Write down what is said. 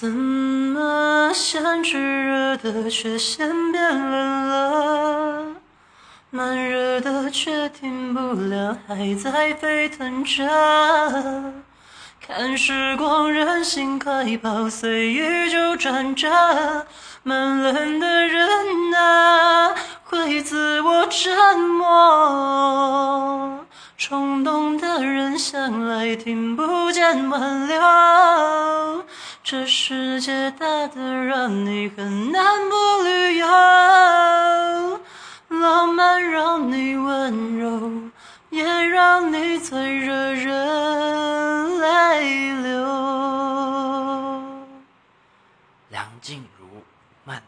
怎么像炙热的却先变冷了？慢热的却停不了，还在沸腾着。看时光任性快跑，随意就转着。慢冷的人啊，会自我折磨。冲动的人向来听不见挽留。这世界大得让你很难不旅游，浪漫让你温柔，也让你最惹人泪流。梁静茹，慢。